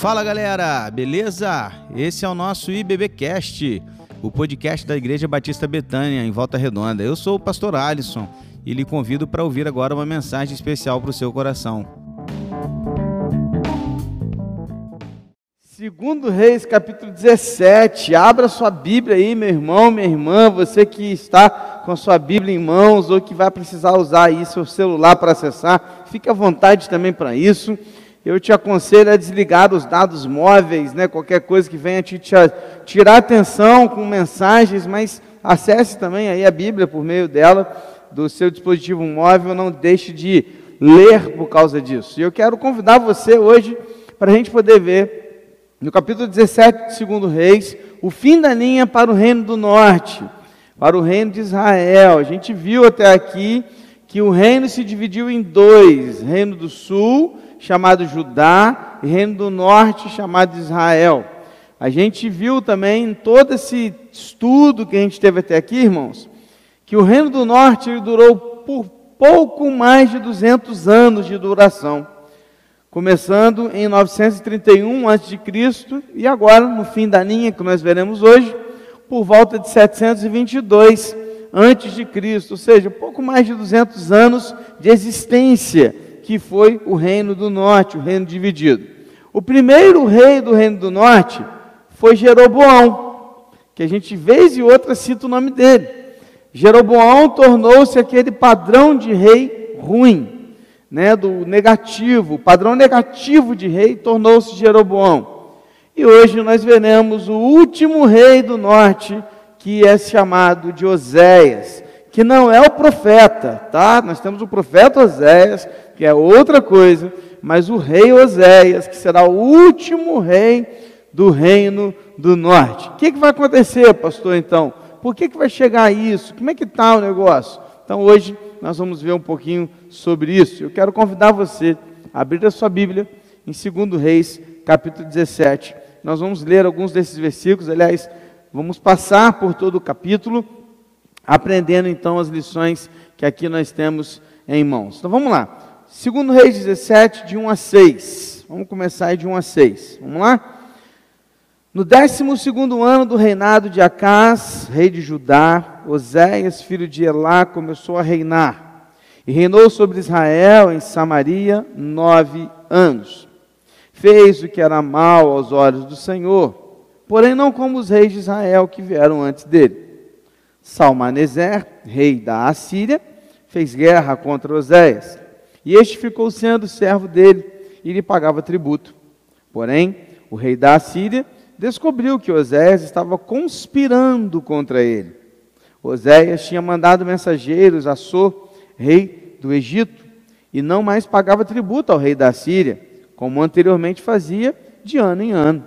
Fala galera, beleza? Esse é o nosso IBBcast, o podcast da Igreja Batista Betânia, em Volta Redonda. Eu sou o pastor Alisson e lhe convido para ouvir agora uma mensagem especial para o seu coração. Segundo Reis, capítulo 17. Abra sua Bíblia aí, meu irmão, minha irmã, você que está com a sua Bíblia em mãos ou que vai precisar usar aí seu celular para acessar, fique à vontade também para isso. Eu te aconselho a desligar os dados móveis, né, qualquer coisa que venha te, te tirar atenção com mensagens, mas acesse também aí a Bíblia por meio dela, do seu dispositivo móvel, não deixe de ler por causa disso. E eu quero convidar você hoje para a gente poder ver no capítulo 17 de 2 Reis, o fim da linha para o reino do norte, para o reino de Israel. A gente viu até aqui que o reino se dividiu em dois: reino do sul, chamado Judá, e reino do norte, chamado Israel. A gente viu também em todo esse estudo que a gente teve até aqui, irmãos, que o reino do norte durou por pouco mais de 200 anos de duração começando em 931 a.C. e agora, no fim da linha que nós veremos hoje, por volta de 722 a.C., ou seja, pouco mais de 200 anos de existência, que foi o Reino do Norte, o reino dividido. O primeiro rei do Reino do Norte foi Jeroboão, que a gente vez e outra cita o nome dele. Jeroboão tornou-se aquele padrão de rei ruim, né, do negativo, o padrão negativo de rei tornou-se Jeroboão. E hoje nós veremos o último rei do norte, que é chamado de Oséias, que não é o profeta, tá? Nós temos o profeta Oséias, que é outra coisa, mas o rei Oséias, que será o último rei do reino do norte. O que, que vai acontecer, pastor, então? Por que, que vai chegar isso? Como é que está o negócio? Então hoje nós vamos ver um pouquinho sobre isso. Eu quero convidar você a abrir a sua Bíblia em 2 Reis, capítulo 17. Nós vamos ler alguns desses versículos, aliás, vamos passar por todo o capítulo, aprendendo então as lições que aqui nós temos em mãos. Então vamos lá. 2 Reis 17, de 1 a 6. Vamos começar aí de 1 a 6. Vamos lá? No décimo segundo ano do reinado de Acás, rei de Judá, Oséias, filho de Elá, começou a reinar. E reinou sobre Israel, em Samaria, nove anos. Fez o que era mal aos olhos do Senhor, porém não como os reis de Israel que vieram antes dele. Salmaneser, rei da Assíria, fez guerra contra Oséias. E este ficou sendo servo dele e lhe pagava tributo. Porém, o rei da Assíria descobriu que Oséias estava conspirando contra ele. Oséias tinha mandado mensageiros a So, rei do Egito, e não mais pagava tributo ao rei da Síria, como anteriormente fazia de ano em ano.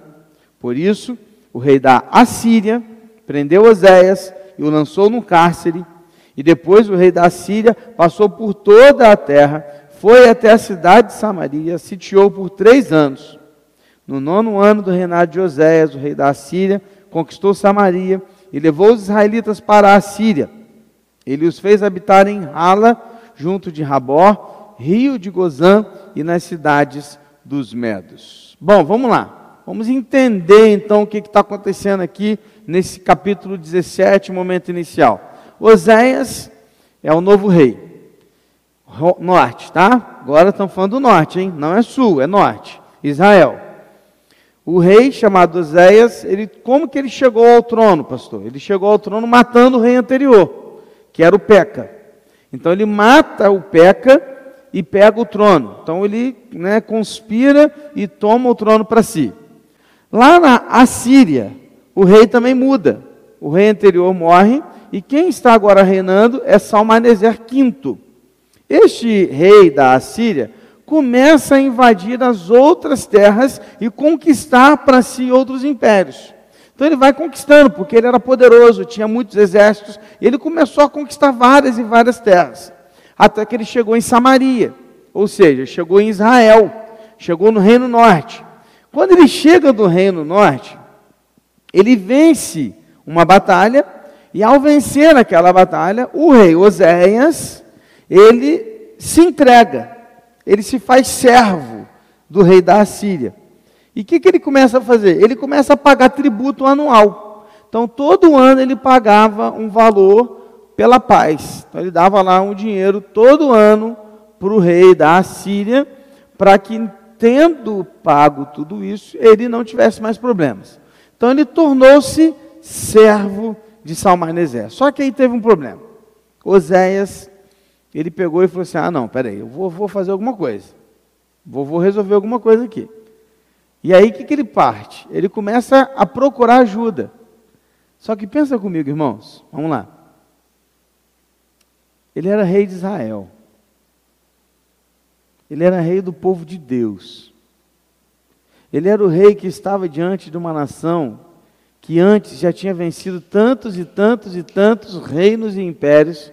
Por isso, o rei da Assíria prendeu Oséias e o lançou no cárcere, e depois o rei da Síria passou por toda a terra, foi até a cidade de Samaria, sitiou por três anos. No nono ano do reinado de Oséias, o rei da Assíria, conquistou Samaria e levou os israelitas para a Síria. Ele os fez habitar em Hala, junto de Rabó, rio de Gozã e nas cidades dos Medos. Bom, vamos lá. Vamos entender então o que está acontecendo aqui nesse capítulo 17, momento inicial. Oséias é o novo rei. Norte, tá? Agora estamos falando do norte, hein? Não é sul, é norte. Israel. O rei chamado Oséias, ele, como que ele chegou ao trono, pastor? Ele chegou ao trono matando o rei anterior, que era o Peca. Então ele mata o Peca e pega o trono. Então ele né, conspira e toma o trono para si. Lá na Assíria, o rei também muda. O rei anterior morre e quem está agora reinando é Salmaneser V. Este rei da Assíria começa a invadir as outras terras e conquistar para si outros impérios. Então ele vai conquistando, porque ele era poderoso, tinha muitos exércitos, e ele começou a conquistar várias e várias terras, até que ele chegou em Samaria, ou seja, chegou em Israel, chegou no Reino Norte. Quando ele chega do Reino Norte, ele vence uma batalha, e ao vencer aquela batalha, o rei Oséias, ele se entrega ele se faz servo do rei da Assíria. E o que, que ele começa a fazer? Ele começa a pagar tributo anual. Então, todo ano ele pagava um valor pela paz. Então, ele dava lá um dinheiro todo ano para o rei da Assíria, para que, tendo pago tudo isso, ele não tivesse mais problemas. Então, ele tornou-se servo de Salmaneser. Só que aí teve um problema. Oséias, ele pegou e falou assim: Ah, não, peraí, eu vou, vou fazer alguma coisa. Vou, vou resolver alguma coisa aqui. E aí o que, que ele parte? Ele começa a procurar ajuda. Só que pensa comigo, irmãos, vamos lá. Ele era rei de Israel. Ele era rei do povo de Deus. Ele era o rei que estava diante de uma nação que antes já tinha vencido tantos e tantos e tantos reinos e impérios,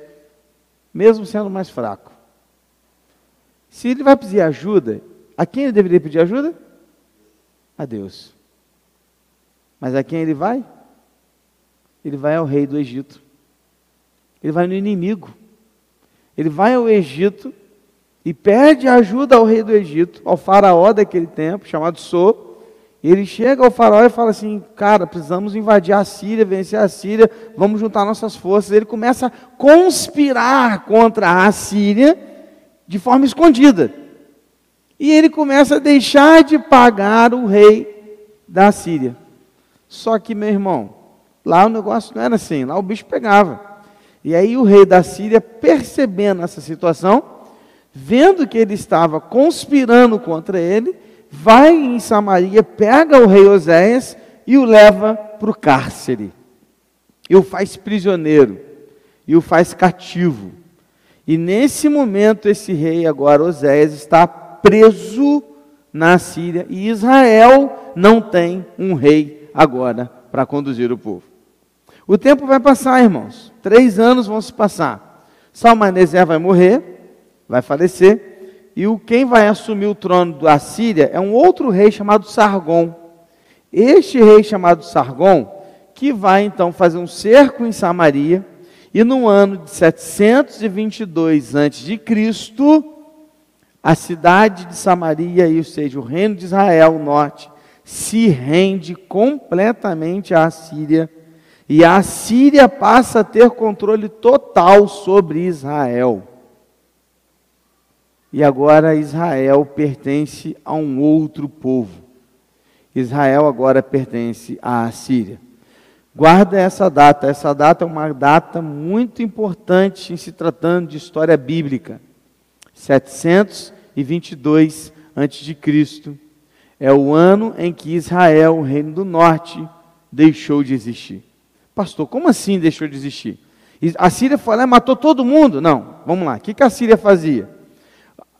mesmo sendo mais fraco. Se ele vai pedir ajuda, a quem ele deveria pedir ajuda? a Deus. Mas a quem ele vai? Ele vai ao rei do Egito. Ele vai no inimigo. Ele vai ao Egito e pede ajuda ao rei do Egito, ao faraó daquele tempo, chamado So. Ele chega ao faraó e fala assim: Cara, precisamos invadir a Síria, vencer a Síria, vamos juntar nossas forças. Ele começa a conspirar contra a Síria de forma escondida. E ele começa a deixar de pagar o rei da Síria. Só que, meu irmão, lá o negócio não era assim, lá o bicho pegava. E aí o rei da Síria, percebendo essa situação, vendo que ele estava conspirando contra ele, vai em Samaria, pega o rei Oséias e o leva para o cárcere. E o faz prisioneiro. E o faz cativo. E nesse momento, esse rei agora, Oséias, está preso na Síria e Israel não tem um rei agora para conduzir o povo. O tempo vai passar, irmãos. Três anos vão se passar. Salmaneser vai morrer, vai falecer, e o quem vai assumir o trono da Síria é um outro rei chamado Sargon. Este rei chamado Sargon, que vai então fazer um cerco em Samaria, e no ano de 722 a.C., a cidade de Samaria, ou seja, o reino de Israel, o norte, se rende completamente à Síria, e a Síria passa a ter controle total sobre Israel. E agora Israel pertence a um outro povo. Israel agora pertence à Síria. Guarda essa data, essa data é uma data muito importante em se tratando de história bíblica. 722 a.C. É o ano em que Israel, o reino do norte, deixou de existir. Pastor, como assim deixou de existir? A Síria foi lá e matou todo mundo? Não, vamos lá. O que a Síria fazia?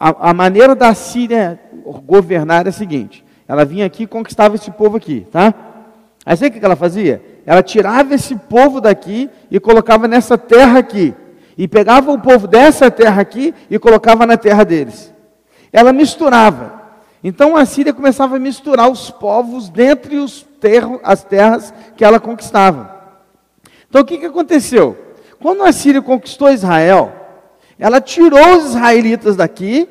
A, a maneira da Síria governar é a seguinte: ela vinha aqui e conquistava esse povo aqui, tá? Aí sabe o que ela fazia? Ela tirava esse povo daqui e colocava nessa terra aqui e pegava o povo dessa terra aqui e colocava na terra deles. Ela misturava. Então a Síria começava a misturar os povos dentre os terros, as terras que ela conquistava. Então o que, que aconteceu? Quando a Síria conquistou Israel, ela tirou os israelitas daqui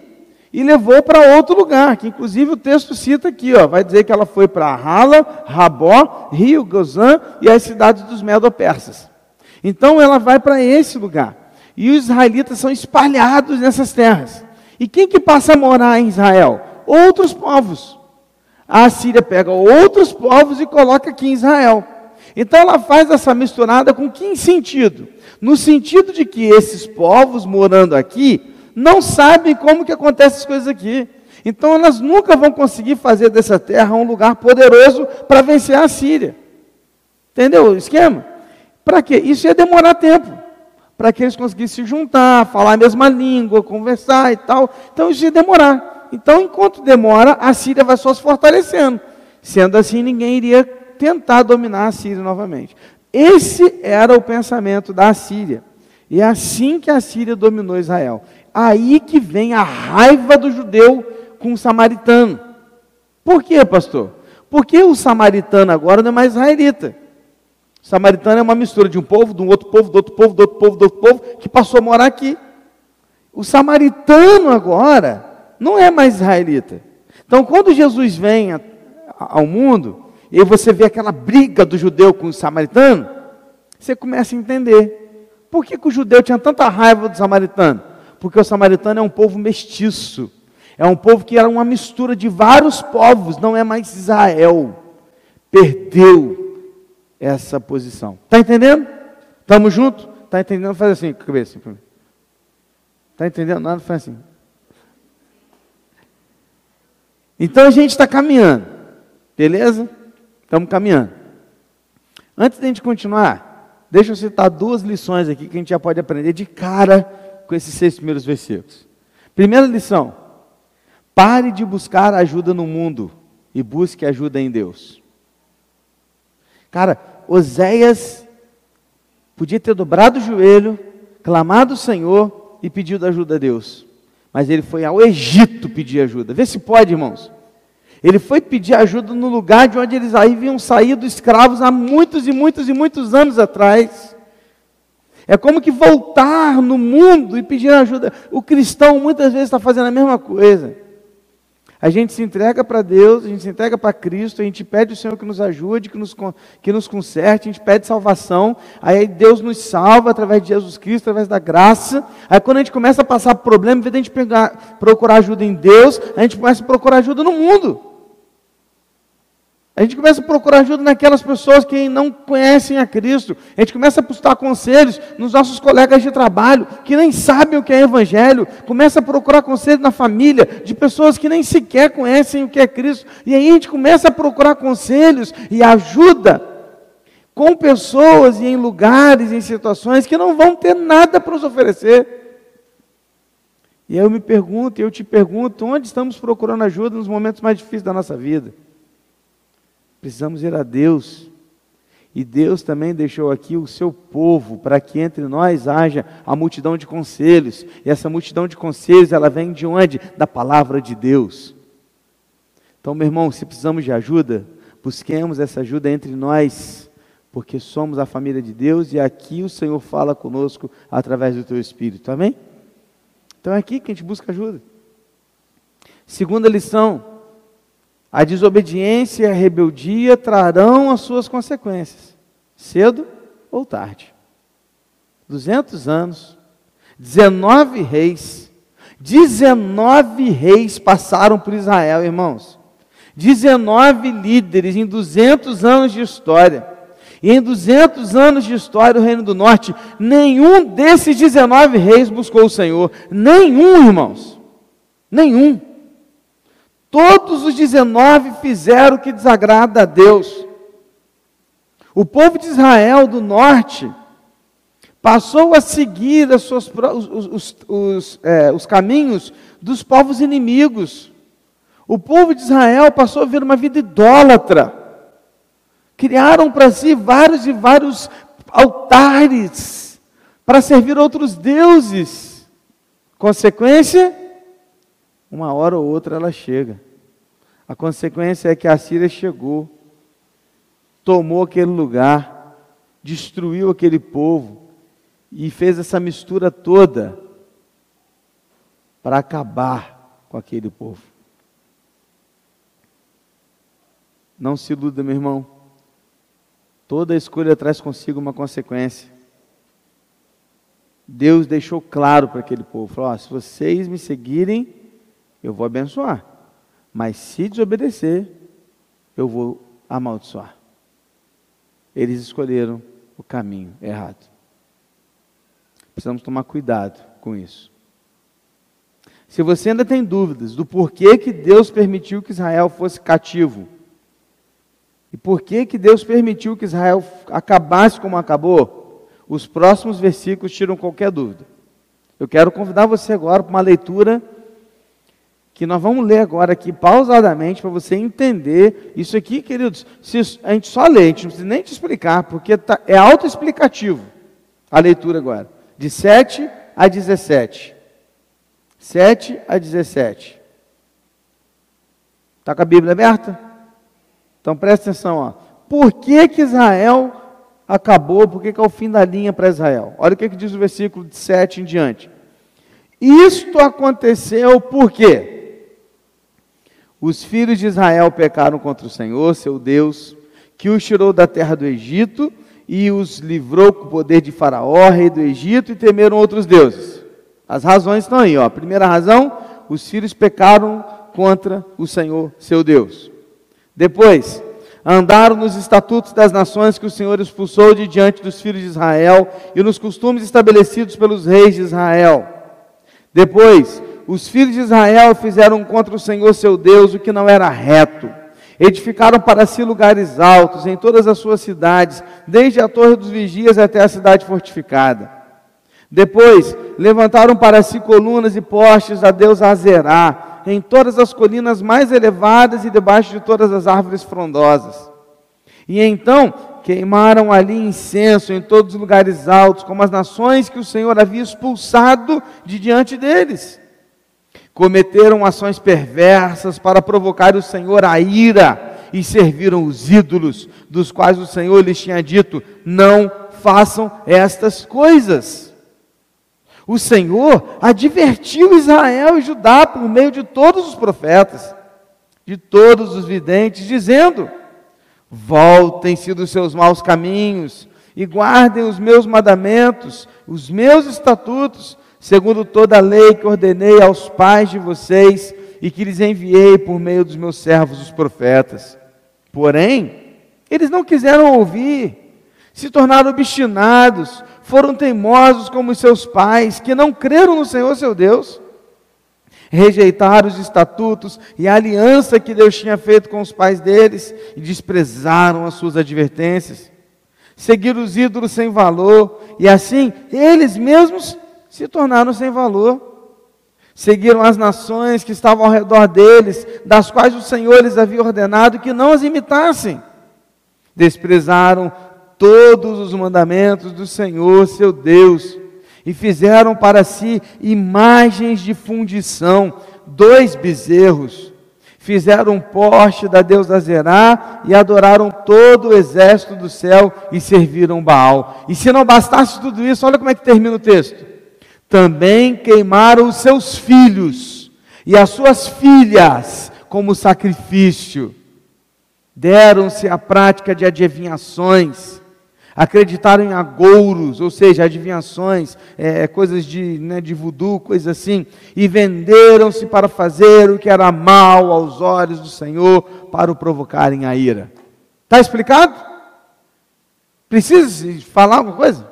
e levou para outro lugar, que inclusive o texto cita aqui, ó, vai dizer que ela foi para Hala, Rabó, Rio, Gozã e as cidades dos Medo-Persas. Então ela vai para esse lugar. E os israelitas são espalhados nessas terras. E quem que passa a morar em Israel? Outros povos. A Síria pega outros povos e coloca aqui em Israel. Então ela faz essa misturada com que sentido? No sentido de que esses povos morando aqui não sabem como que acontecem as coisas aqui. Então elas nunca vão conseguir fazer dessa terra um lugar poderoso para vencer a Síria. Entendeu o esquema? Para quê? Isso ia demorar tempo para que eles conseguissem se juntar, falar a mesma língua, conversar e tal. Então isso ia demorar. Então, enquanto demora, a Síria vai só se fortalecendo. Sendo assim, ninguém iria tentar dominar a Síria novamente. Esse era o pensamento da Síria. E é assim que a Síria dominou Israel. Aí que vem a raiva do judeu com o samaritano. Por quê, pastor? Porque o samaritano agora não é mais israelita. Samaritano é uma mistura de um povo, de um outro povo, do outro povo, do outro povo, do outro povo, que passou a morar aqui. O samaritano agora não é mais israelita. Então, quando Jesus vem ao mundo, e você vê aquela briga do judeu com o samaritano, você começa a entender. Por que, que o judeu tinha tanta raiva do samaritano? Porque o samaritano é um povo mestiço. É um povo que era uma mistura de vários povos, não é mais Israel. Perdeu essa posição. Está entendendo? Estamos juntos? Está entendendo? Faz assim, cabeça. Está entendendo? Nada, faz assim. Então a gente está caminhando, beleza? Estamos caminhando. Antes de a gente continuar, deixa eu citar duas lições aqui que a gente já pode aprender de cara com esses seis primeiros versículos. Primeira lição: pare de buscar ajuda no mundo e busque ajuda em Deus. Cara, Oséias podia ter dobrado o joelho, clamado o Senhor e pedido ajuda a Deus. Mas ele foi ao Egito pedir ajuda. Vê se pode, irmãos. Ele foi pedir ajuda no lugar de onde eles haviam saído escravos há muitos e muitos e muitos anos atrás. É como que voltar no mundo e pedir ajuda. O cristão muitas vezes está fazendo a mesma coisa. A gente se entrega para Deus, a gente se entrega para Cristo, a gente pede o Senhor que nos ajude, que nos, que nos conserte, a gente pede salvação, aí Deus nos salva através de Jesus Cristo, através da graça. Aí quando a gente começa a passar problema, em vez de a gente pegar, procurar ajuda em Deus, a gente começa a procurar ajuda no mundo. A gente começa a procurar ajuda naquelas pessoas que não conhecem a Cristo. A gente começa a buscar conselhos nos nossos colegas de trabalho que nem sabem o que é Evangelho. Começa a procurar conselhos na família de pessoas que nem sequer conhecem o que é Cristo. E aí a gente começa a procurar conselhos e ajuda com pessoas e em lugares, em situações que não vão ter nada para nos oferecer. E aí eu me pergunto, eu te pergunto, onde estamos procurando ajuda nos momentos mais difíceis da nossa vida? Precisamos ir a Deus. E Deus também deixou aqui o seu povo para que entre nós haja a multidão de conselhos. E essa multidão de conselhos, ela vem de onde? Da palavra de Deus. Então, meu irmão, se precisamos de ajuda, busquemos essa ajuda entre nós, porque somos a família de Deus e aqui o Senhor fala conosco através do teu Espírito. Amém? Então é aqui que a gente busca ajuda. Segunda lição, a desobediência e a rebeldia trarão as suas consequências, cedo ou tarde. 200 anos, 19 reis, 19 reis passaram por Israel, irmãos. 19 líderes em 200 anos de história. E em 200 anos de história do Reino do Norte, nenhum desses 19 reis buscou o Senhor. Nenhum, irmãos. Nenhum. Todos os 19 fizeram o que desagrada a Deus. O povo de Israel do norte passou a seguir suas, os, os, os, é, os caminhos dos povos inimigos. O povo de Israel passou a viver uma vida idólatra. Criaram para si vários e vários altares para servir outros deuses. Consequência, uma hora ou outra ela chega. A consequência é que a Síria chegou, tomou aquele lugar, destruiu aquele povo e fez essa mistura toda para acabar com aquele povo. Não se iluda, meu irmão. Toda escolha traz consigo uma consequência. Deus deixou claro para aquele povo: falou, oh, se vocês me seguirem, eu vou abençoar. Mas se desobedecer, eu vou amaldiçoar. Eles escolheram o caminho errado. Precisamos tomar cuidado com isso. Se você ainda tem dúvidas do porquê que Deus permitiu que Israel fosse cativo, e por que que Deus permitiu que Israel acabasse como acabou, os próximos versículos tiram qualquer dúvida. Eu quero convidar você agora para uma leitura que nós vamos ler agora aqui pausadamente para você entender isso aqui, queridos. Se a gente só lê, a gente não precisa nem te explicar, porque tá, é autoexplicativo a leitura agora. De 7 a 17. 7 a 17. Está com a Bíblia aberta? Então presta atenção. Ó. Por que, que Israel acabou? Por que, que é o fim da linha para Israel? Olha o que, que diz o versículo de 7 em diante. Isto aconteceu por quê? Os filhos de Israel pecaram contra o Senhor, seu Deus, que os tirou da terra do Egito e os livrou com o poder de Faraó, rei do Egito, e temeram outros deuses. As razões estão aí, ó. Primeira razão, os filhos pecaram contra o Senhor, seu Deus. Depois, andaram nos estatutos das nações que o Senhor expulsou de diante dos filhos de Israel e nos costumes estabelecidos pelos reis de Israel. Depois, os filhos de Israel fizeram contra o Senhor seu Deus o que não era reto. Edificaram para si lugares altos em todas as suas cidades, desde a torre dos vigias até a cidade fortificada. Depois, levantaram para si colunas e postes a Deus Azerá, em todas as colinas mais elevadas e debaixo de todas as árvores frondosas. E então queimaram ali incenso em todos os lugares altos, como as nações que o Senhor havia expulsado de diante deles. Cometeram ações perversas para provocar o Senhor a ira e serviram os ídolos, dos quais o Senhor lhes tinha dito: não façam estas coisas. O Senhor advertiu Israel e Judá por meio de todos os profetas, de todos os videntes, dizendo: Voltem-se dos seus maus caminhos e guardem os meus mandamentos, os meus estatutos, segundo toda a lei que ordenei aos pais de vocês e que lhes enviei por meio dos meus servos, os profetas. Porém, eles não quiseram ouvir, se tornaram obstinados, foram teimosos como seus pais, que não creram no Senhor seu Deus, rejeitaram os estatutos e a aliança que Deus tinha feito com os pais deles e desprezaram as suas advertências, seguiram os ídolos sem valor e assim eles mesmos se tornaram sem valor. Seguiram as nações que estavam ao redor deles, das quais o Senhor lhes havia ordenado que não as imitassem. Desprezaram todos os mandamentos do Senhor, seu Deus, e fizeram para si imagens de fundição, dois bezerros. Fizeram um poste da deusa Zerá e adoraram todo o exército do céu e serviram Baal. E se não bastasse tudo isso, olha como é que termina o texto. Também queimaram os seus filhos e as suas filhas como sacrifício. Deram-se à prática de adivinhações acreditaram em agouros, ou seja, adivinhações, é, coisas de, né, de voodoo, coisas assim, e venderam-se para fazer o que era mal aos olhos do Senhor, para o provocarem a ira. Está explicado? Precisa falar alguma coisa?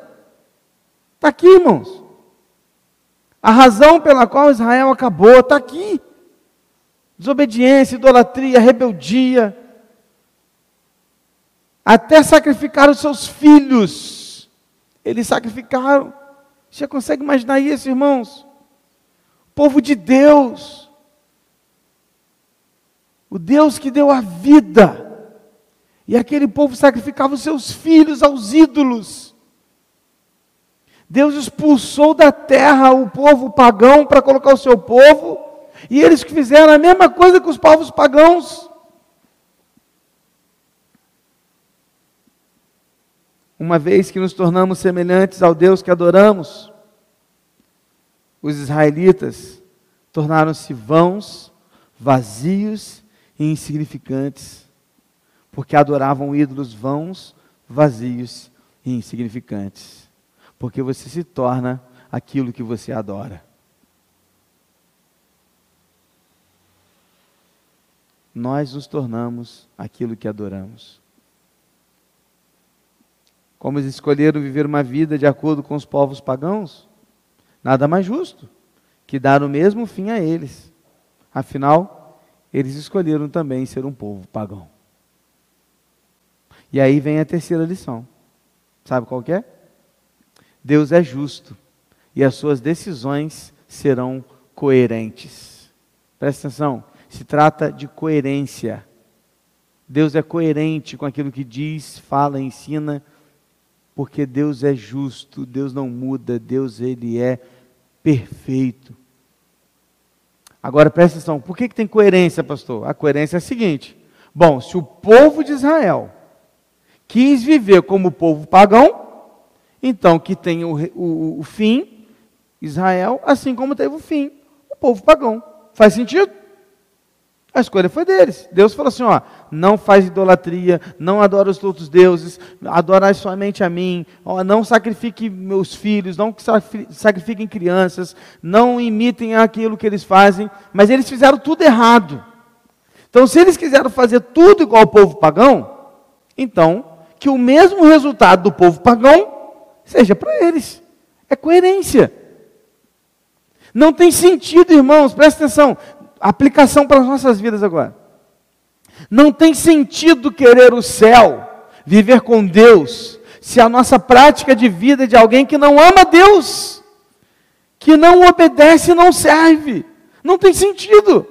Está aqui, irmãos. A razão pela qual Israel acabou está aqui. Desobediência, idolatria, rebeldia, até sacrificar os seus filhos. Eles sacrificaram. Você consegue imaginar isso, irmãos? O povo de Deus. O Deus que deu a vida. E aquele povo sacrificava os seus filhos aos ídolos. Deus expulsou da terra o povo pagão para colocar o seu povo, e eles que fizeram a mesma coisa que os povos pagãos. uma vez que nos tornamos semelhantes ao Deus que adoramos, os israelitas tornaram-se vãos, vazios e insignificantes, porque adoravam ídolos vãos, vazios e insignificantes. Porque você se torna aquilo que você adora. Nós nos tornamos aquilo que adoramos. Como eles escolheram viver uma vida de acordo com os povos pagãos, nada mais justo que dar o mesmo fim a eles. Afinal, eles escolheram também ser um povo pagão. E aí vem a terceira lição. Sabe qual é? Deus é justo e as suas decisões serão coerentes. Presta atenção, se trata de coerência. Deus é coerente com aquilo que diz, fala, ensina porque Deus é justo, Deus não muda, Deus ele é perfeito. Agora presta atenção, por que, que tem coerência, pastor? A coerência é a seguinte: bom, se o povo de Israel quis viver como povo pagão, então que tem o, o, o fim, Israel, assim como teve o fim, o povo pagão. Faz sentido? A escolha foi deles. Deus falou assim: ó, não faz idolatria, não adora os outros deuses, adora somente a mim, ó, não sacrifique meus filhos, não sacrifiquem crianças, não imitem aquilo que eles fazem, mas eles fizeram tudo errado. Então, se eles quiseram fazer tudo igual ao povo pagão, então que o mesmo resultado do povo pagão seja para eles. É coerência. Não tem sentido, irmãos, presta atenção aplicação para as nossas vidas agora. Não tem sentido querer o céu, viver com Deus, se a nossa prática de vida é de alguém que não ama Deus, que não obedece e não serve. Não tem sentido.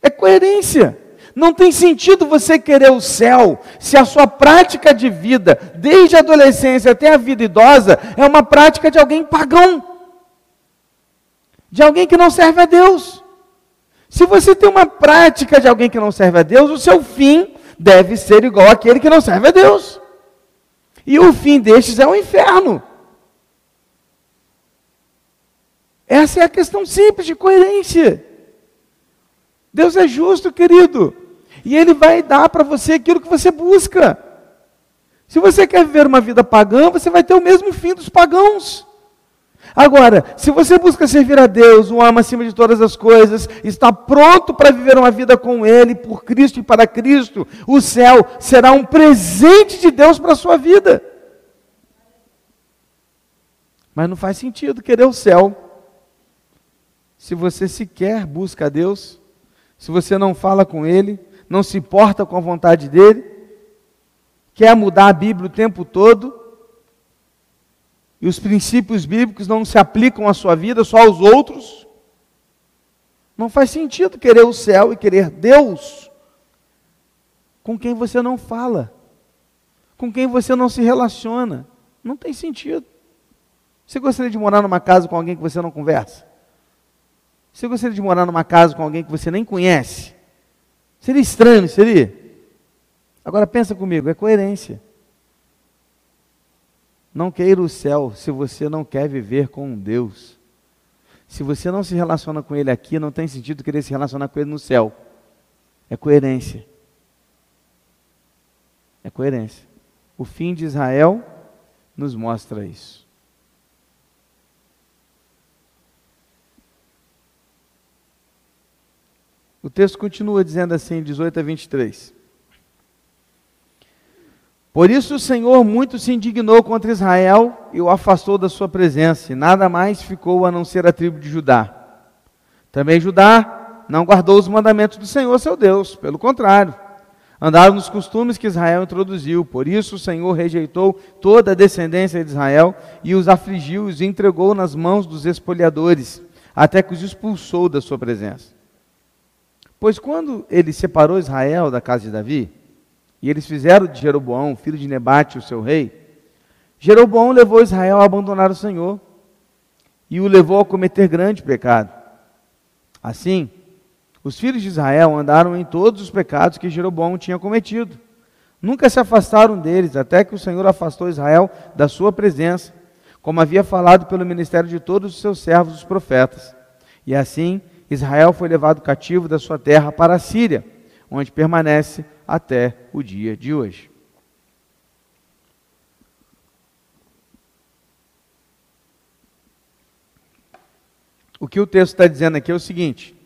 É coerência. Não tem sentido você querer o céu se a sua prática de vida, desde a adolescência até a vida idosa, é uma prática de alguém pagão, de alguém que não serve a Deus. Se você tem uma prática de alguém que não serve a Deus, o seu fim deve ser igual àquele que não serve a Deus. E o fim destes é o inferno. Essa é a questão simples de coerência. Deus é justo, querido. E Ele vai dar para você aquilo que você busca. Se você quer viver uma vida pagã, você vai ter o mesmo fim dos pagãos. Agora, se você busca servir a Deus, o ama acima de todas as coisas, está pronto para viver uma vida com Ele, por Cristo e para Cristo, o céu será um presente de Deus para a sua vida. Mas não faz sentido querer o céu se você sequer busca a Deus, se você não fala com Ele, não se importa com a vontade dEle, quer mudar a Bíblia o tempo todo e os princípios bíblicos não se aplicam à sua vida, só aos outros, não faz sentido querer o céu e querer Deus com quem você não fala, com quem você não se relaciona. Não tem sentido. Você gostaria de morar numa casa com alguém que você não conversa? Você gostaria de morar numa casa com alguém que você nem conhece? Seria estranho, seria? Agora pensa comigo, é coerência. Não queira o céu se você não quer viver com Deus. Se você não se relaciona com Ele aqui, não tem sentido querer se relacionar com Ele no céu. É coerência. É coerência. O fim de Israel nos mostra isso. O texto continua dizendo assim, 18 a 23. Por isso o Senhor muito se indignou contra Israel e o afastou da sua presença, e nada mais ficou a não ser a tribo de Judá. Também Judá não guardou os mandamentos do Senhor seu Deus, pelo contrário, andaram nos costumes que Israel introduziu. Por isso o Senhor rejeitou toda a descendência de Israel e os afligiu e os entregou nas mãos dos espoliadores, até que os expulsou da sua presença. Pois quando ele separou Israel da casa de Davi, e eles fizeram de Jeroboão, filho de Nebate, o seu rei. Jeroboão levou Israel a abandonar o Senhor e o levou a cometer grande pecado. Assim, os filhos de Israel andaram em todos os pecados que Jeroboão tinha cometido. Nunca se afastaram deles, até que o Senhor afastou Israel da sua presença, como havia falado pelo ministério de todos os seus servos, os profetas. E assim, Israel foi levado cativo da sua terra para a Síria, onde permanece até o dia de hoje. O que o texto está dizendo aqui é o seguinte: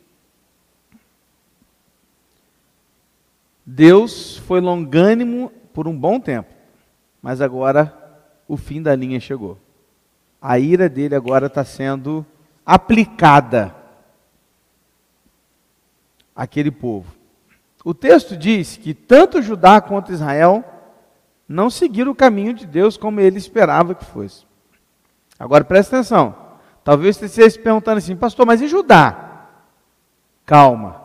Deus foi longânimo por um bom tempo, mas agora o fim da linha chegou. A ira dele agora está sendo aplicada àquele povo. O texto diz que tanto Judá quanto Israel não seguiram o caminho de Deus como ele esperava que fosse. Agora presta atenção. Talvez você esteja se perguntando assim, pastor, mas e Judá? Calma.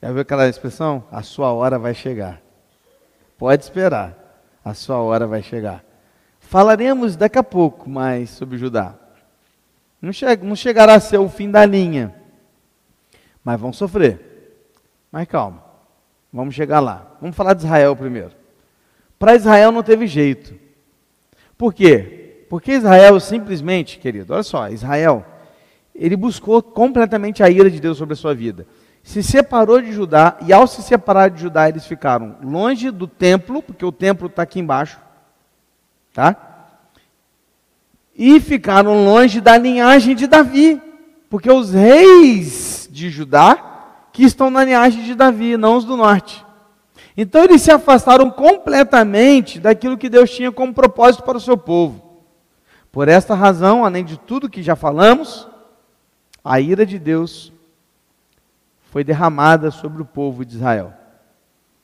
Já viu aquela expressão? A sua hora vai chegar. Pode esperar. A sua hora vai chegar. Falaremos daqui a pouco mais sobre Judá. Não, che não chegará a ser o fim da linha, mas vão sofrer. Mas calma, vamos chegar lá. Vamos falar de Israel primeiro. Para Israel não teve jeito. Por quê? Porque Israel simplesmente, querido, olha só, Israel, ele buscou completamente a ira de Deus sobre a sua vida. se separou de Judá, e ao se separar de Judá, eles ficaram longe do templo, porque o templo está aqui embaixo, tá? E ficaram longe da linhagem de Davi, porque os reis de Judá que estão na linhagem de Davi, não os do norte. Então eles se afastaram completamente daquilo que Deus tinha como propósito para o seu povo. Por esta razão, além de tudo que já falamos, a ira de Deus foi derramada sobre o povo de Israel.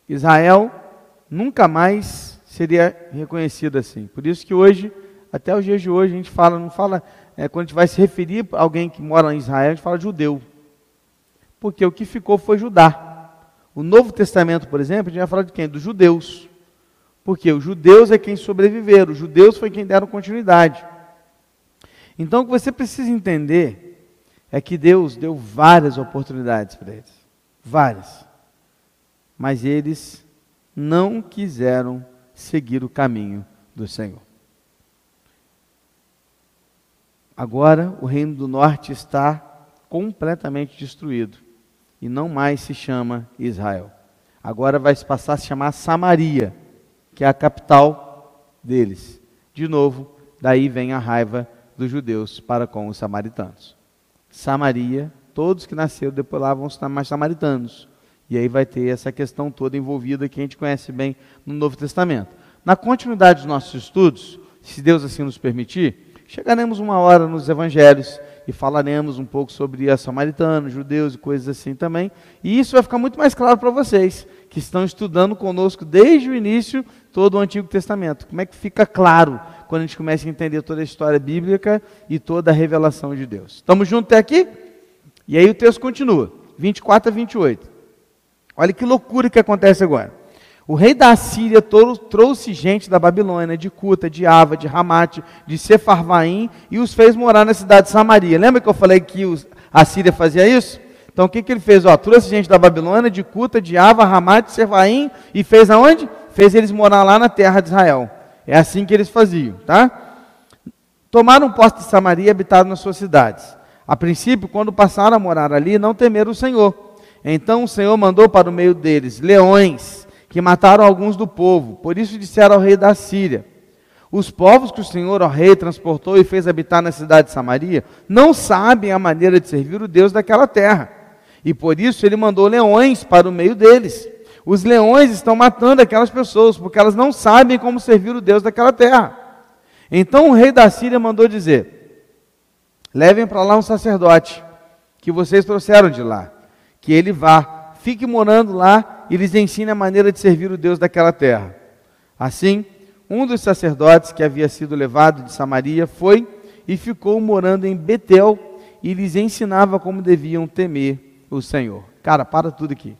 Israel nunca mais seria reconhecido assim. Por isso que hoje, até os dias de hoje, a gente fala, não fala, é, quando a gente vai se referir a alguém que mora em Israel, a gente fala judeu porque o que ficou foi Judá. O Novo Testamento, por exemplo, a gente vai falar de quem? Dos judeus. Porque os judeus é quem sobreviveram, os judeus foi quem deram continuidade. Então o que você precisa entender é que Deus deu várias oportunidades para eles. Várias. Mas eles não quiseram seguir o caminho do Senhor. Agora o reino do norte está completamente destruído e não mais se chama Israel. Agora vai se passar a se chamar Samaria, que é a capital deles. De novo, daí vem a raiva dos judeus para com os samaritanos. Samaria, todos que nasceram depois lá vão se chamar samaritanos. E aí vai ter essa questão toda envolvida que a gente conhece bem no Novo Testamento. Na continuidade dos nossos estudos, se Deus assim nos permitir, chegaremos uma hora nos evangelhos e falaremos um pouco sobre a samaritanos, judeus e coisas assim também. E isso vai ficar muito mais claro para vocês, que estão estudando conosco desde o início todo o Antigo Testamento. Como é que fica claro quando a gente começa a entender toda a história bíblica e toda a revelação de Deus. Estamos juntos até aqui? E aí o texto continua, 24 a 28. Olha que loucura que acontece agora. O rei da Assíria trouxe gente da Babilônia, de Cuta, de Ava, de Ramate, de Sefarvaim e os fez morar na cidade de Samaria. Lembra que eu falei que a Síria fazia isso? Então o que, que ele fez? Ó, trouxe gente da Babilônia, de Cuta, de Ava, Ramate, Sefarvaim e fez aonde? Fez eles morar lá na terra de Israel. É assim que eles faziam, tá? Tomaram posse de Samaria e habitaram nas suas cidades. A princípio, quando passaram a morar ali, não temeram o Senhor. Então o Senhor mandou para o meio deles leões que mataram alguns do povo. Por isso disseram ao rei da Síria: Os povos que o Senhor, ó rei, transportou e fez habitar na cidade de Samaria, não sabem a maneira de servir o Deus daquela terra. E por isso ele mandou leões para o meio deles. Os leões estão matando aquelas pessoas, porque elas não sabem como servir o Deus daquela terra. Então o rei da Síria mandou dizer: Levem para lá um sacerdote que vocês trouxeram de lá, que ele vá, fique morando lá e lhes ensine a maneira de servir o Deus daquela terra. Assim, um dos sacerdotes que havia sido levado de Samaria foi e ficou morando em Betel e lhes ensinava como deviam temer o Senhor. Cara, para tudo aqui.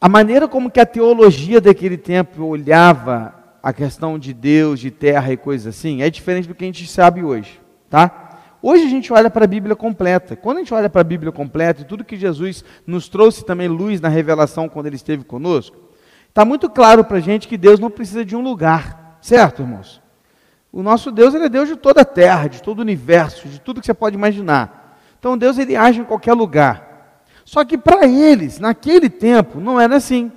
A maneira como que a teologia daquele tempo olhava a questão de Deus, de terra e coisas assim, é diferente do que a gente sabe hoje, tá? Hoje a gente olha para a Bíblia completa. Quando a gente olha para a Bíblia completa e tudo que Jesus nos trouxe também luz na revelação quando ele esteve conosco, está muito claro para a gente que Deus não precisa de um lugar, certo, irmãos? O nosso Deus ele é Deus de toda a terra, de todo o universo, de tudo que você pode imaginar. Então Deus ele age em qualquer lugar. Só que para eles, naquele tempo, não era assim.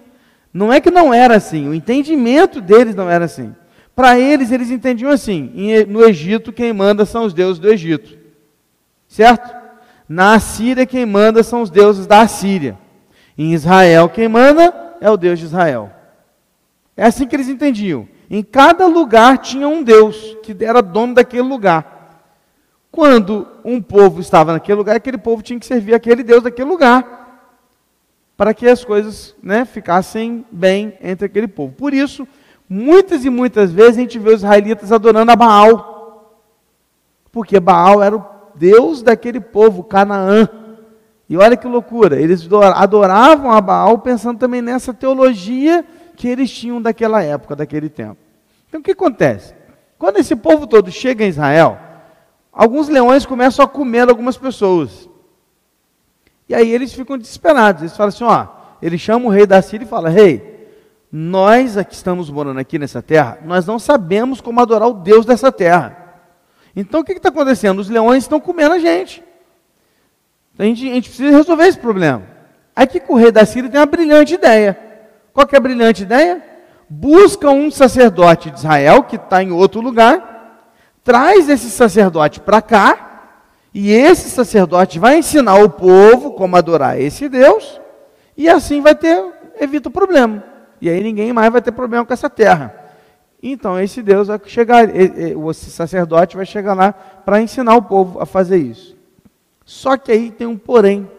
Não é que não era assim, o entendimento deles não era assim. Para eles, eles entendiam assim: no Egito, quem manda são os deuses do Egito. Certo? Na Assíria, quem manda são os deuses da Assíria. Em Israel, quem manda é o Deus de Israel. É assim que eles entendiam. Em cada lugar tinha um Deus que era dono daquele lugar. Quando um povo estava naquele lugar, aquele povo tinha que servir aquele Deus daquele lugar para que as coisas né, ficassem bem entre aquele povo. Por isso, muitas e muitas vezes a gente vê os israelitas adorando a Baal, porque Baal era o Deus daquele povo, Canaã. E olha que loucura, eles adoravam a Baal pensando também nessa teologia que eles tinham daquela época, daquele tempo. Então o que acontece? Quando esse povo todo chega em Israel, alguns leões começam a comer algumas pessoas. E aí eles ficam desesperados. Eles falam assim: ó, ele chama o rei da Síria e fala: Rei, nós que estamos morando aqui nessa terra, nós não sabemos como adorar o Deus dessa terra. Então o que está acontecendo? Os leões estão comendo a gente. Então a gente, a gente precisa resolver esse problema. Aí que o rei da Síria tem uma brilhante ideia. Qual que é a brilhante ideia? Busca um sacerdote de Israel que está em outro lugar, traz esse sacerdote para cá, e esse sacerdote vai ensinar o povo como adorar esse Deus, e assim vai ter, evita o problema. E aí ninguém mais vai ter problema com essa terra. Então esse Deus vai chegar, o sacerdote vai chegar lá para ensinar o povo a fazer isso. Só que aí tem um porém.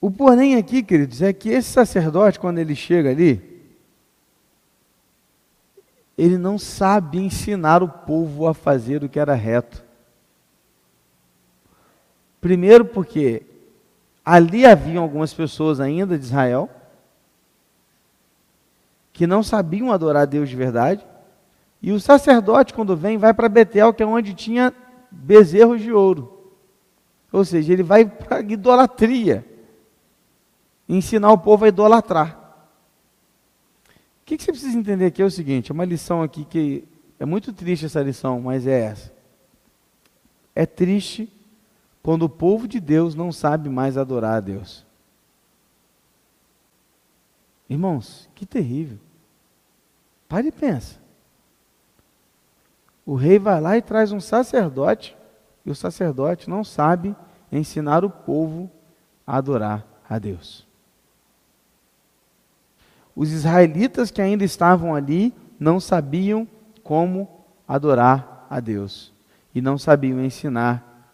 O porém aqui, queridos, é que esse sacerdote, quando ele chega ali, ele não sabe ensinar o povo a fazer o que era reto. Primeiro, porque ali haviam algumas pessoas ainda de Israel que não sabiam adorar a Deus de verdade. E o sacerdote, quando vem, vai para Betel, que é onde tinha bezerros de ouro. Ou seja, ele vai para idolatria ensinar o povo a idolatrar. O que, você precisa entender aqui é o seguinte: é uma lição aqui que é muito triste essa lição, mas é essa. É triste quando o povo de Deus não sabe mais adorar a Deus. Irmãos, que terrível. Pare e pensa. O rei vai lá e traz um sacerdote, e o sacerdote não sabe ensinar o povo a adorar a Deus. Os israelitas que ainda estavam ali não sabiam como adorar a Deus e não sabiam ensinar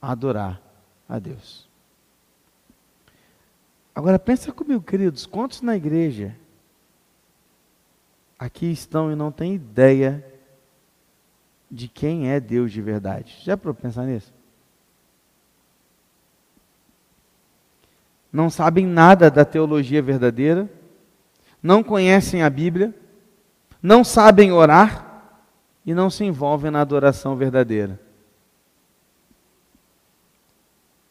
a adorar a Deus. Agora pensa comigo, queridos, quantos na igreja aqui estão e não têm ideia de quem é Deus de verdade? Já para pensar nisso? Não sabem nada da teologia verdadeira, não conhecem a Bíblia, não sabem orar e não se envolvem na adoração verdadeira.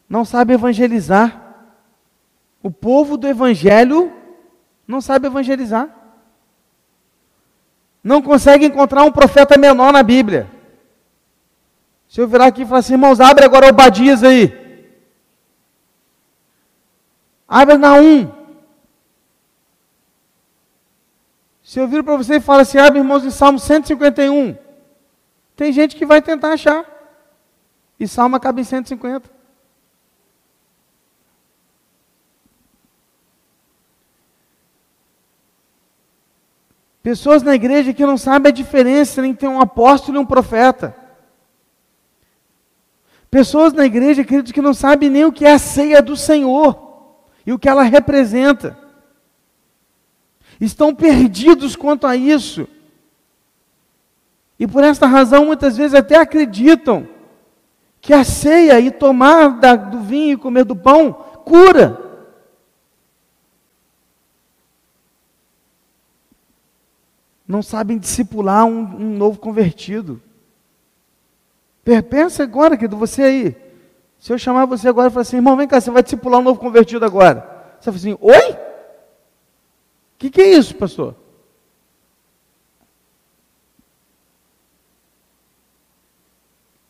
Não sabem evangelizar. O povo do Evangelho não sabe evangelizar. Não consegue encontrar um profeta menor na Bíblia. Se eu virar aqui e falar assim, irmãos, abre agora o Obadias aí. Abre na 1. Se eu vir para você e falar assim, abre irmãos em Salmo 151. Tem gente que vai tentar achar. E Salmo acaba em 150. Pessoas na igreja que não sabem a diferença entre um apóstolo e um profeta. Pessoas na igreja, queridos, que não sabem nem o que é a ceia do Senhor e o que ela representa estão perdidos quanto a isso. E por esta razão, muitas vezes até acreditam que a ceia e tomar do vinho e comer do pão cura. Não sabem discipular um, um novo convertido. Pensa agora, querido, você aí. Se eu chamar você agora e falar assim, irmão, vem cá, você vai discipular um novo convertido agora. Você vai assim, oi? que, que é isso, pastor?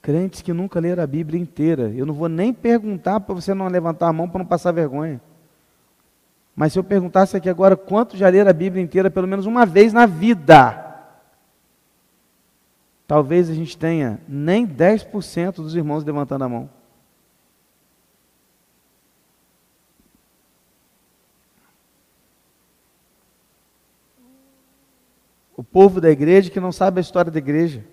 Crentes que nunca leram a Bíblia inteira. Eu não vou nem perguntar para você não levantar a mão para não passar vergonha. Mas se eu perguntasse aqui agora quanto já leram a Bíblia inteira pelo menos uma vez na vida, talvez a gente tenha nem 10% dos irmãos levantando a mão. o povo da igreja que não sabe a história da igreja,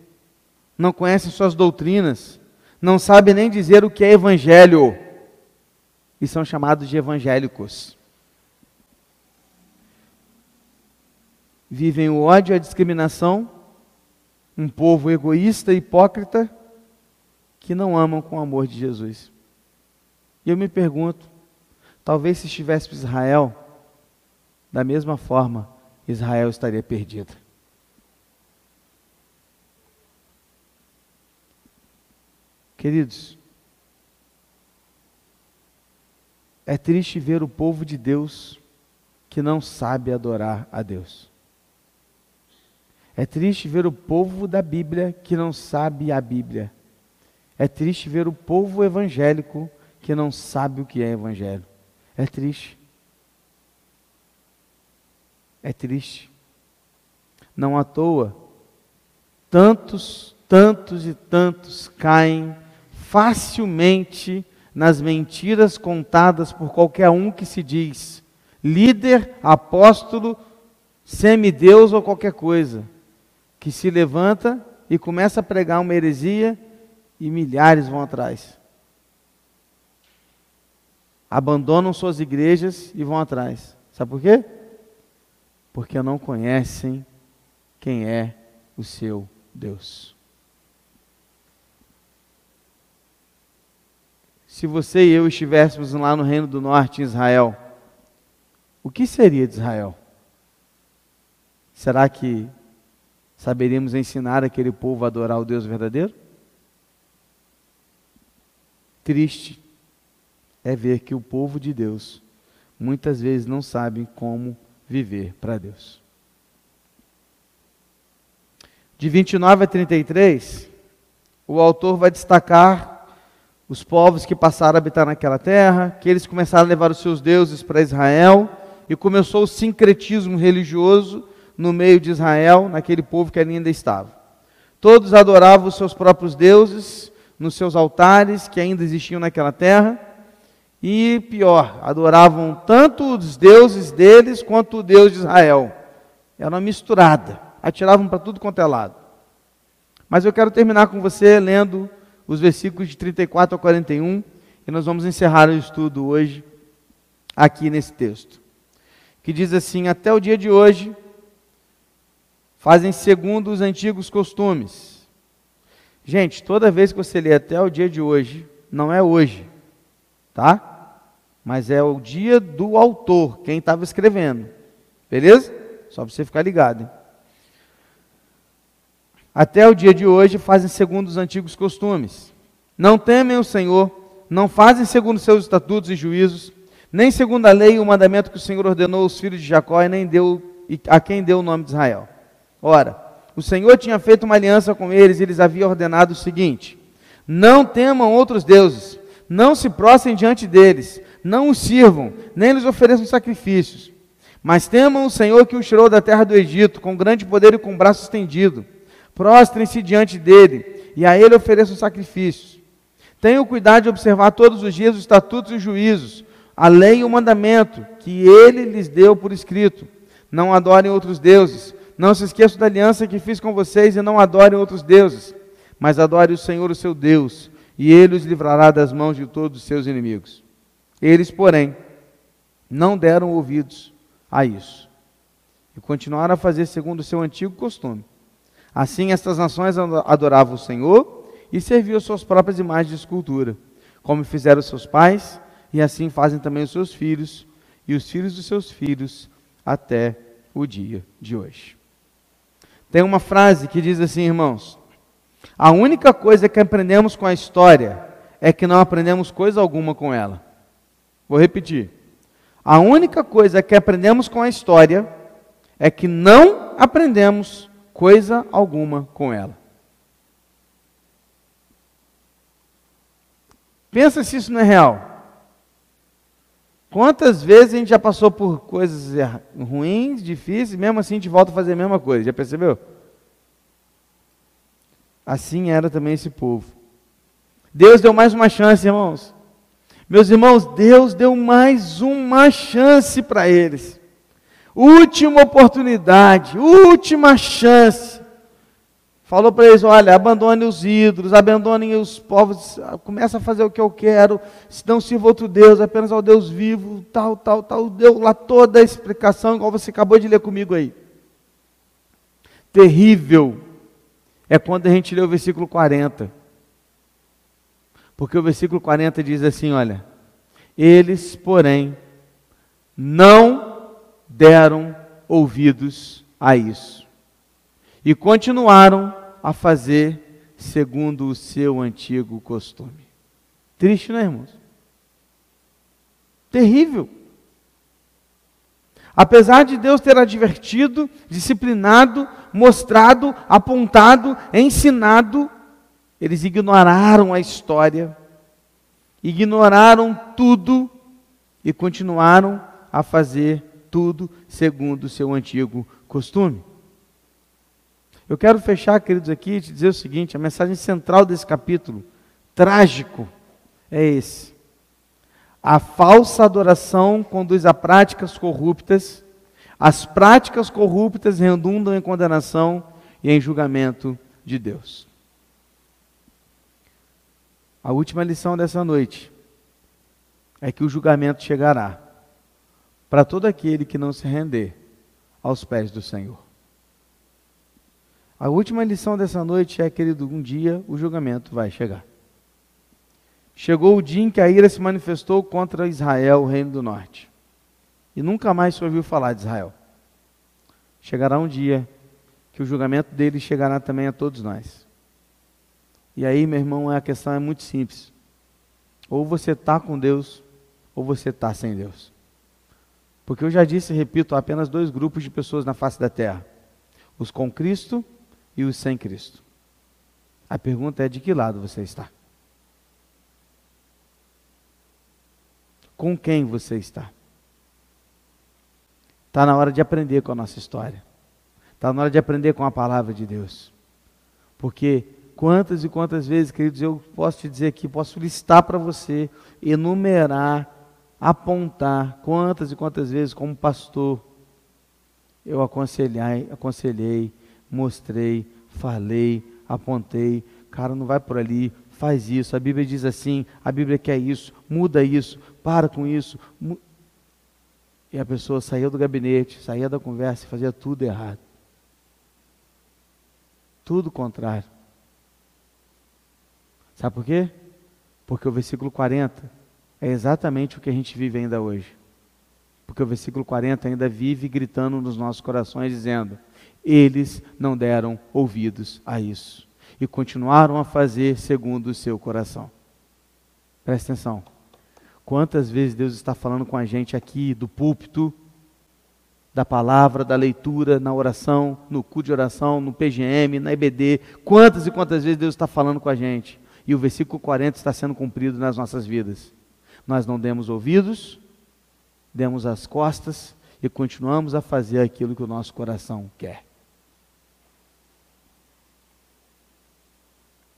não conhece suas doutrinas, não sabe nem dizer o que é evangelho, e são chamados de evangélicos. Vivem o ódio e a discriminação, um povo egoísta e hipócrita que não amam com o amor de Jesus. E eu me pergunto, talvez se estivesse Israel, da mesma forma, Israel estaria perdido. Queridos, é triste ver o povo de Deus que não sabe adorar a Deus. É triste ver o povo da Bíblia que não sabe a Bíblia. É triste ver o povo evangélico que não sabe o que é evangelho. É triste. É triste. Não à toa, tantos, tantos e tantos caem facilmente nas mentiras contadas por qualquer um que se diz líder, apóstolo, semideus ou qualquer coisa, que se levanta e começa a pregar uma heresia e milhares vão atrás. Abandonam suas igrejas e vão atrás. Sabe por quê? Porque não conhecem quem é o seu Deus. Se você e eu estivéssemos lá no Reino do Norte, em Israel, o que seria de Israel? Será que saberíamos ensinar aquele povo a adorar o Deus verdadeiro? Triste é ver que o povo de Deus muitas vezes não sabe como viver para Deus. De 29 a 33, o autor vai destacar os povos que passaram a habitar naquela terra, que eles começaram a levar os seus deuses para Israel, e começou o sincretismo religioso no meio de Israel, naquele povo que ainda estava. Todos adoravam os seus próprios deuses nos seus altares que ainda existiam naquela terra, e pior, adoravam tanto os deuses deles quanto o Deus de Israel. Era uma misturada, atiravam para tudo quanto é lado. Mas eu quero terminar com você lendo os versículos de 34 a 41, e nós vamos encerrar o estudo hoje aqui nesse texto. Que diz assim: Até o dia de hoje, fazem segundo os antigos costumes. Gente, toda vez que você lê até o dia de hoje, não é hoje, tá? Mas é o dia do autor, quem estava escrevendo. Beleza? Só para você ficar ligado. Hein? Até o dia de hoje fazem segundo os antigos costumes. Não temem o Senhor, não fazem segundo seus estatutos e juízos, nem segundo a lei e o mandamento que o Senhor ordenou aos filhos de Jacó e nem deu a quem deu o nome de Israel. Ora, o Senhor tinha feito uma aliança com eles e lhes havia ordenado o seguinte: Não temam outros deuses, não se prostrem diante deles, não os sirvam, nem lhes ofereçam sacrifícios. Mas temam o Senhor que os tirou da terra do Egito, com grande poder e com braço estendido. Prostrem-se diante dele, e a ele ofereçam sacrifícios. Tenham cuidado de observar todos os dias os estatutos e os juízos, a lei e o mandamento que ele lhes deu por escrito. Não adorem outros deuses, não se esqueçam da aliança que fiz com vocês e não adorem outros deuses, mas adore o Senhor, o seu Deus, e ele os livrará das mãos de todos os seus inimigos. Eles, porém, não deram ouvidos a isso e continuaram a fazer segundo o seu antigo costume. Assim, estas nações adoravam o Senhor e serviam suas próprias imagens de escultura, como fizeram seus pais, e assim fazem também os seus filhos e os filhos dos seus filhos até o dia de hoje. Tem uma frase que diz assim, irmãos: A única coisa que aprendemos com a história é que não aprendemos coisa alguma com ela. Vou repetir. A única coisa que aprendemos com a história é que não aprendemos coisa alguma com ela. Pensa se isso não é real. Quantas vezes a gente já passou por coisas ruins, difíceis, mesmo assim a gente volta a fazer a mesma coisa, já percebeu? Assim era também esse povo. Deus deu mais uma chance, irmãos. Meus irmãos, Deus deu mais uma chance para eles. Última oportunidade, última chance. Falou para eles: olha, abandone os ídolos, abandonem os povos, começa a fazer o que eu quero, se não sirva outro Deus, apenas ao Deus vivo, tal, tal, tal. Deu lá toda a explicação, igual você acabou de ler comigo aí. Terrível é quando a gente lê o versículo 40. Porque o versículo 40 diz assim: olha, eles, porém, não deram ouvidos a isso e continuaram a fazer segundo o seu antigo costume. Triste, não é, irmãos? Terrível. Apesar de Deus ter advertido, disciplinado, mostrado, apontado, ensinado, Eles ignoraram a história, ignoraram tudo e continuaram a fazer tudo segundo o seu antigo costume. Eu quero fechar, queridos, aqui e te dizer o seguinte: a mensagem central desse capítulo, trágico, é esse. A falsa adoração conduz a práticas corruptas, as práticas corruptas redundam em condenação e em julgamento de Deus. A última lição dessa noite é que o julgamento chegará para todo aquele que não se render aos pés do Senhor. A última lição dessa noite é, querido, um dia o julgamento vai chegar. Chegou o dia em que a ira se manifestou contra Israel, o reino do norte. E nunca mais se ouviu falar de Israel. Chegará um dia que o julgamento dele chegará também a todos nós. E aí, meu irmão, a questão é muito simples. Ou você está com Deus, ou você está sem Deus. Porque eu já disse e repito, há apenas dois grupos de pessoas na face da terra: os com Cristo e os sem Cristo. A pergunta é: de que lado você está? Com quem você está? Está na hora de aprender com a nossa história. Está na hora de aprender com a palavra de Deus. Porque quantas e quantas vezes, queridos, eu posso te dizer aqui, posso listar para você, enumerar, apontar quantas e quantas vezes, como pastor, eu aconselhei, aconselhei mostrei, falei, apontei, cara, não vai por ali, faz isso. A Bíblia diz assim, a Bíblia quer isso, muda isso, para com isso. E a pessoa saía do gabinete, saía da conversa e fazia tudo errado. Tudo contrário. Sabe por quê? Porque o versículo 40 é exatamente o que a gente vive ainda hoje. Porque o versículo 40 ainda vive gritando nos nossos corações, dizendo: eles não deram ouvidos a isso e continuaram a fazer segundo o seu coração. Presta atenção. Quantas vezes Deus está falando com a gente aqui do púlpito, da palavra, da leitura, na oração, no cu de oração, no PGM, na EBD. Quantas e quantas vezes Deus está falando com a gente? E o versículo 40 está sendo cumprido nas nossas vidas. Nós não demos ouvidos, demos as costas e continuamos a fazer aquilo que o nosso coração quer.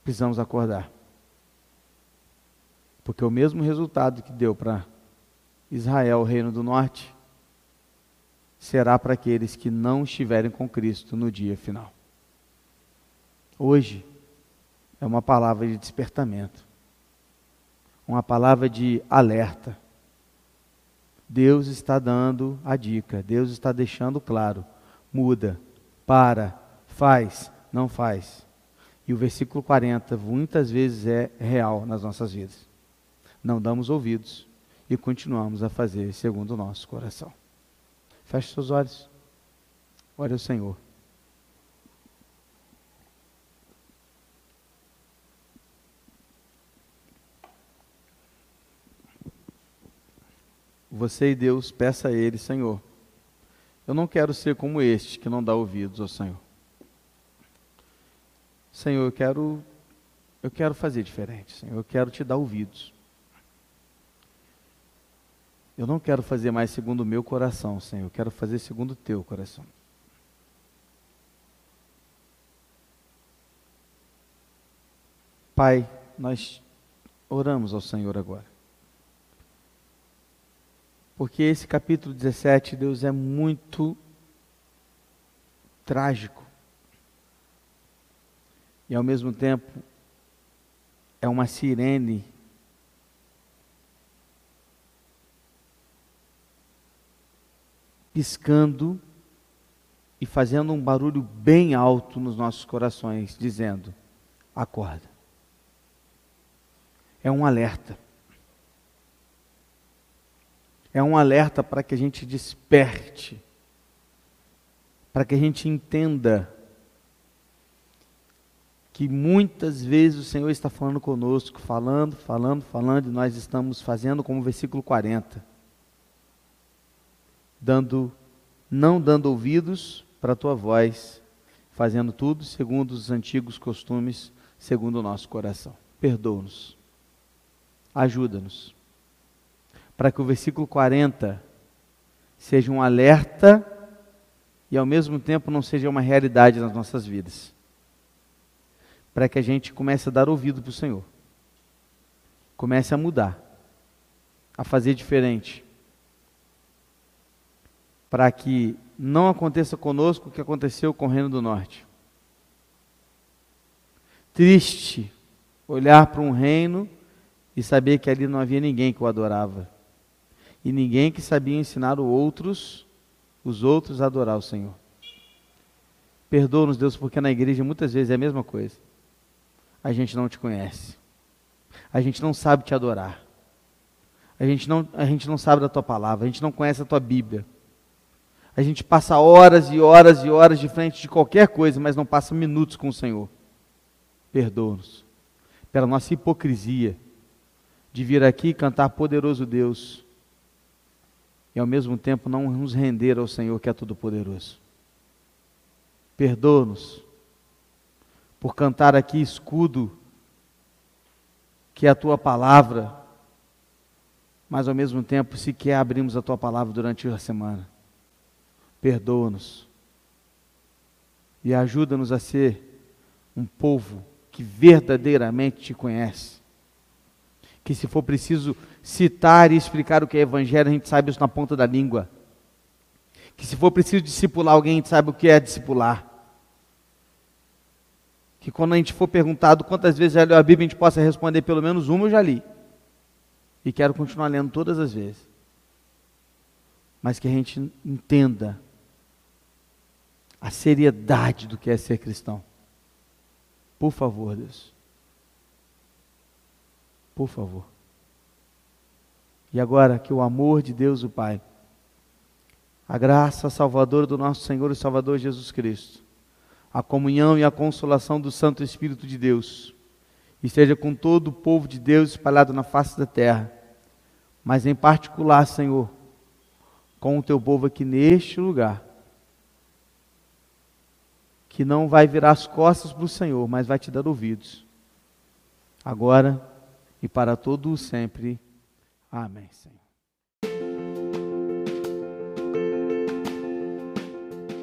Precisamos acordar. Porque o mesmo resultado que deu para Israel, o reino do norte, será para aqueles que não estiverem com Cristo no dia final. Hoje é uma palavra de despertamento, uma palavra de alerta. Deus está dando a dica, Deus está deixando claro: muda, para, faz, não faz. E o versículo 40 muitas vezes é real nas nossas vidas. Não damos ouvidos e continuamos a fazer segundo o nosso coração. Feche seus olhos. Ore ao Senhor. Você e Deus, peça a Ele, Senhor. Eu não quero ser como este que não dá ouvidos ao Senhor. Senhor, eu quero eu quero fazer diferente, Senhor. Eu quero te dar ouvidos. Eu não quero fazer mais segundo o meu coração, Senhor. Eu quero fazer segundo o teu coração. Pai, nós oramos ao Senhor agora. Porque esse capítulo 17, Deus, é muito trágico e ao mesmo tempo é uma sirene piscando e fazendo um barulho bem alto nos nossos corações, dizendo: acorda. É um alerta. É um alerta para que a gente desperte, para que a gente entenda que muitas vezes o Senhor está falando conosco, falando, falando, falando, e nós estamos fazendo como o versículo 40. Dando, não dando ouvidos para a tua voz, fazendo tudo segundo os antigos costumes, segundo o nosso coração. Perdoa-nos. Ajuda-nos. Para que o versículo 40 seja um alerta e ao mesmo tempo não seja uma realidade nas nossas vidas. Para que a gente comece a dar ouvido para o Senhor. Comece a mudar, a fazer diferente. Para que não aconteça conosco o que aconteceu com o Reino do Norte. Triste olhar para um reino e saber que ali não havia ninguém que o adorava. E ninguém que sabia ensinar os outros, os outros a adorar o Senhor. Perdoa-nos, Deus, porque na igreja muitas vezes é a mesma coisa. A gente não te conhece. A gente não sabe te adorar. A gente não, a gente não sabe da tua palavra, a gente não conhece a tua Bíblia. A gente passa horas e horas e horas de frente de qualquer coisa, mas não passa minutos com o Senhor. Perdoa-nos pela nossa hipocrisia de vir aqui cantar poderoso Deus e ao mesmo tempo não nos render ao Senhor que é todo-poderoso. Perdoa-nos por cantar aqui escudo, que é a tua palavra, mas ao mesmo tempo sequer abrimos a tua palavra durante a semana. Perdoa-nos e ajuda-nos a ser um povo que verdadeiramente te conhece. Que se for preciso citar e explicar o que é evangelho, a gente sabe isso na ponta da língua. Que se for preciso discipular alguém, a gente sabe o que é discipular. Que quando a gente for perguntado quantas vezes já leu a Bíblia, a gente possa responder pelo menos uma eu já li. E quero continuar lendo todas as vezes. Mas que a gente entenda a seriedade do que é ser cristão. Por favor, Deus. Por favor. E agora que o amor de Deus, o Pai, a graça salvadora do nosso Senhor e Salvador Jesus Cristo, a comunhão e a consolação do Santo Espírito de Deus, esteja com todo o povo de Deus espalhado na face da terra, mas em particular, Senhor, com o teu povo aqui neste lugar que não vai virar as costas para o Senhor, mas vai te dar ouvidos. Agora e para todo o sempre. Amém, Senhor.